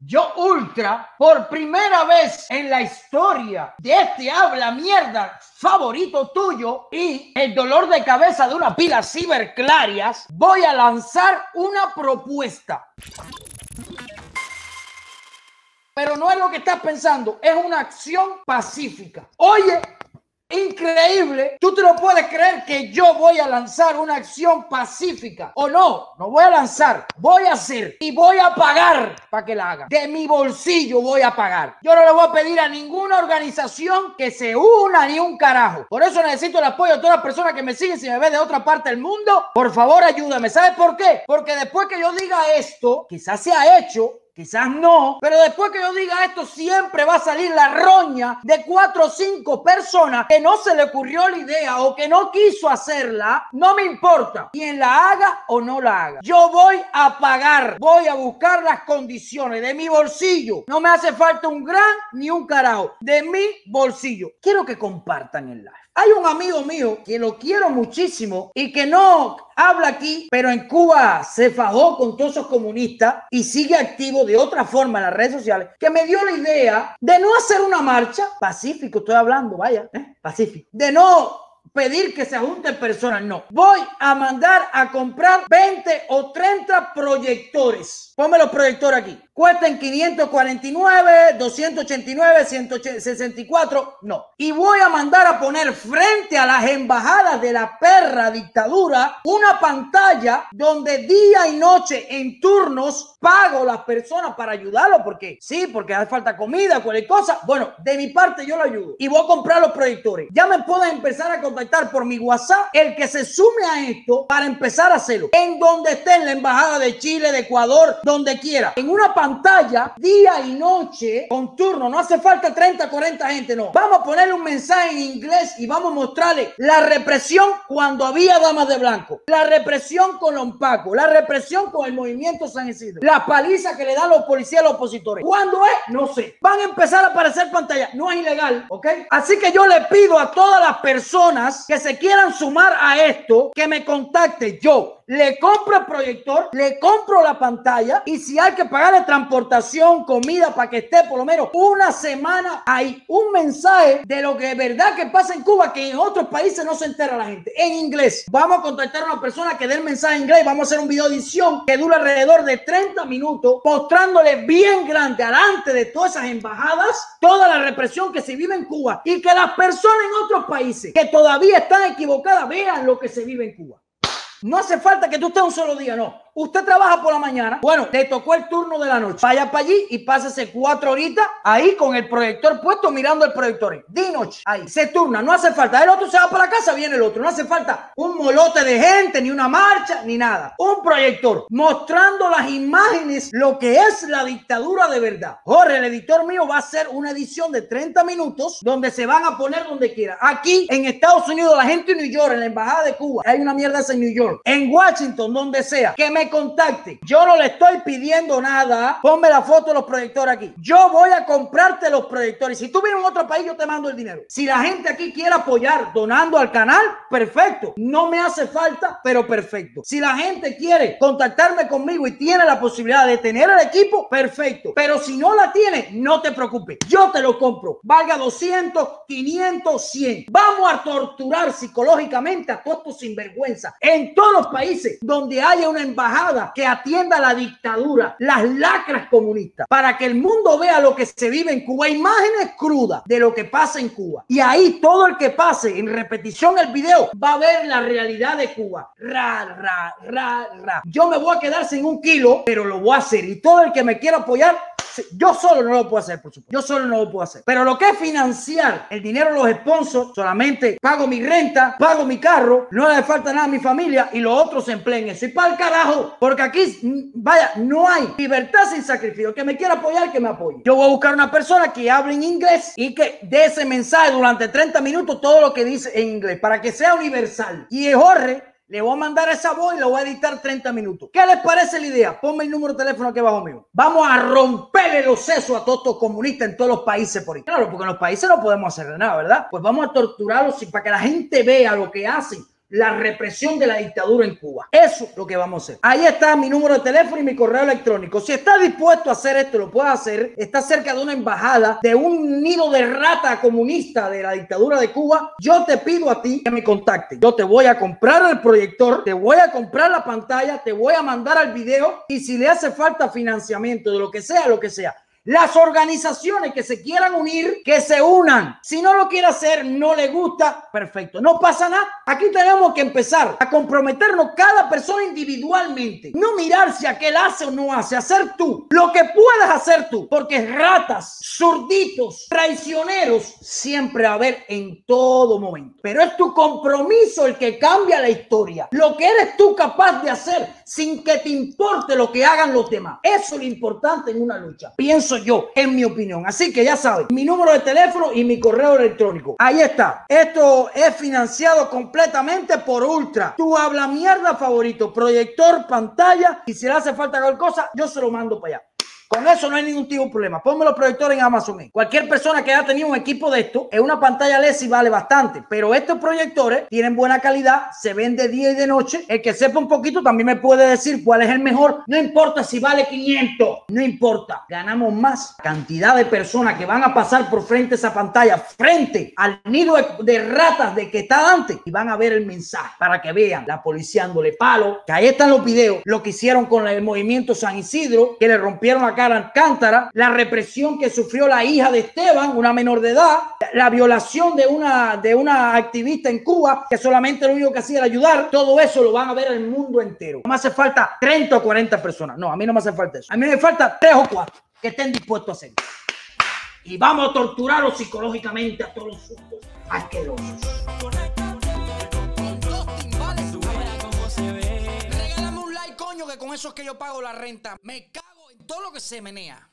Yo Ultra, por primera vez en la historia de este habla mierda favorito tuyo y el dolor de cabeza de una pila ciberclarias, voy a lanzar una propuesta. Pero no es lo que estás pensando, es una acción pacífica. Oye, Increíble, tú te lo puedes creer que yo voy a lanzar una acción pacífica o no, no voy a lanzar, voy a hacer y voy a pagar para que la haga. De mi bolsillo voy a pagar. Yo no le voy a pedir a ninguna organización que se una ni un carajo. Por eso necesito el apoyo de todas las personas que me siguen si me ven de otra parte del mundo. Por favor, ayúdame. ¿Sabes por qué? Porque después que yo diga esto, quizás se ha hecho Quizás no, pero después que yo diga esto, siempre va a salir la roña de cuatro o cinco personas que no se le ocurrió la idea o que no quiso hacerla. No me importa quién la haga o no la haga. Yo voy a pagar, voy a buscar las condiciones de mi bolsillo. No me hace falta un gran ni un carajo. De mi bolsillo. Quiero que compartan el live. Hay un amigo mío que lo quiero muchísimo y que no habla aquí, pero en Cuba se fajó con todos esos comunistas y sigue activo de otra forma en las redes sociales, que me dio la idea de no hacer una marcha, pacífico estoy hablando, vaya, ¿eh? pacífico, de no pedir que se junten personas, no. Voy a mandar a comprar 20 o 30 proyectores. Ponme los proyectores aquí. Cuesten 549, 289, 164, no. Y voy a mandar a poner frente a las embajadas de la perra dictadura una pantalla donde día y noche en turnos pago las personas para ayudarlo porque sí, porque hace falta comida, cualquier cosa. Bueno, de mi parte yo lo ayudo y voy a comprar los proyectores. Ya me pueden empezar a contactar por mi WhatsApp el que se sume a esto para empezar a hacerlo. En donde esté en la embajada de Chile, de Ecuador, donde quiera. En una pantalla día y noche con turno. No hace falta 30, 40 gente, no. Vamos a ponerle un mensaje en inglés y vamos a mostrarle la represión cuando había damas de blanco, la represión con los pacos, la represión con el movimiento San Isidro, la paliza que le dan los policías a los opositores. ¿Cuándo es? No sé. Van a empezar a aparecer pantallas. No es ilegal, ¿ok? Así que yo le pido a todas las personas que se quieran sumar a esto que me contacte yo le compro el proyector, le compro la pantalla y si hay que pagarle transportación, comida para que esté por lo menos una semana, hay un mensaje de lo que es verdad que pasa en Cuba que en otros países no se entera la gente. En inglés. Vamos a contactar a una persona que dé el mensaje en inglés. Vamos a hacer un video edición que dura alrededor de 30 minutos, mostrándole bien grande delante de todas esas embajadas toda la represión que se vive en Cuba y que las personas en otros países que todavía están equivocadas vean lo que se vive en Cuba. No hace falta que tú estés un solo día, no. Usted trabaja por la mañana. Bueno, le tocó el turno de la noche. Vaya para allí y pásese cuatro horitas ahí con el proyector puesto mirando el proyector. De noche. Ahí. Se turna. No hace falta. El otro se va para la casa, viene el otro. No hace falta un molote de gente, ni una marcha, ni nada. Un proyector mostrando las imágenes, lo que es la dictadura de verdad. Jorge, el editor mío, va a hacer una edición de 30 minutos donde se van a poner donde quiera. Aquí en Estados Unidos, la gente en New York, en la embajada de Cuba, hay una mierda en New York. En Washington, donde sea, que me contacte. Yo no le estoy pidiendo nada. Ponme la foto de los proyectores aquí. Yo voy a comprarte los proyectores. Si tú vienes en otro país, yo te mando el dinero. Si la gente aquí quiere apoyar donando al canal, perfecto. No me hace falta, pero perfecto. Si la gente quiere contactarme conmigo y tiene la posibilidad de tener el equipo, perfecto. Pero si no la tiene, no te preocupes. Yo te lo compro. Valga 200, 500, 100. Vamos a torturar psicológicamente a todos sinvergüenza en todos los países donde haya una embajada que atienda la dictadura, las lacras comunistas, para que el mundo vea lo que se vive en Cuba, imágenes crudas de lo que pasa en Cuba. Y ahí todo el que pase en repetición el video va a ver la realidad de Cuba. Ra, ra, ra, ra. Yo me voy a quedar sin un kilo, pero lo voy a hacer. Y todo el que me quiera apoyar, yo solo no lo puedo hacer, por supuesto. Yo solo no lo puedo hacer. Pero lo que es financiar el dinero de los sponsors, solamente pago mi renta, pago mi carro, no le falta nada a mi familia y los otros se empleen eso. Y para el carajo, porque aquí, mm, vaya, no hay libertad sin sacrificio. Que me quiera apoyar, que me apoye. Yo voy a buscar una persona que hable en inglés y que dé ese mensaje durante 30 minutos todo lo que dice en inglés para que sea universal. Y Jorge le voy a mandar esa voz y lo voy a editar 30 minutos. ¿Qué les parece la idea? Ponme el número de teléfono aquí abajo mío. Vamos a romperle los sesos a todos estos comunistas en todos los países por ahí. Claro, porque en los países no podemos hacer nada, ¿verdad? Pues vamos a torturarlos para que la gente vea lo que hacen la represión de la dictadura en Cuba. Eso es lo que vamos a hacer. Ahí está mi número de teléfono y mi correo electrónico. Si está dispuesto a hacer esto, lo puede hacer. Está cerca de una embajada, de un nido de rata comunista de la dictadura de Cuba. Yo te pido a ti que me contacte. Yo te voy a comprar el proyector, te voy a comprar la pantalla, te voy a mandar al video y si le hace falta financiamiento de lo que sea, lo que sea las organizaciones que se quieran unir, que se unan. Si no lo quiere hacer, no le gusta, perfecto. No pasa nada. Aquí tenemos que empezar a comprometernos cada persona individualmente. No mirar si aquel hace o no hace. Hacer tú lo que puedas hacer tú. Porque ratas, zurditos, traicioneros, siempre va a haber en todo momento. Pero es tu compromiso el que cambia la historia. Lo que eres tú capaz de hacer sin que te importe lo que hagan los demás. Eso es lo importante en una lucha. Pienso yo, en mi opinión. Así que ya sabes, mi número de teléfono y mi correo electrónico. Ahí está. Esto es financiado completamente por Ultra. Tu habla mierda favorito, proyector, pantalla. Y si le hace falta cualquier cosa, yo se lo mando para allá. Con eso no hay ningún tipo de problema. Ponme los proyectores en Amazon. Cualquier persona que haya tenido un equipo de esto, en una pantalla LED sí vale bastante. Pero estos proyectores tienen buena calidad, se ven de día y de noche. El que sepa un poquito también me puede decir cuál es el mejor. No importa si vale 500, no importa. Ganamos más cantidad de personas que van a pasar por frente a esa pantalla, frente al nido de ratas de que está antes y van a ver el mensaje para que vean la policía dándole palo. Que ahí están los videos, lo que hicieron con el movimiento San Isidro, que le rompieron la cara Alcántara, la represión que sufrió la hija de Esteban, una menor de edad, la violación de una, de una activista en Cuba, que solamente lo único que hacía era ayudar, todo eso lo van a ver el mundo entero. No me hace falta 30 o 40 personas, no, a mí no me hace falta eso. A mí me falta 3 o 4 que estén dispuestos a hacer. Y vamos a torturarlos psicológicamente a todos los sustos asquerosos. con eso es que yo pago la renta. Me todo lo que se menea.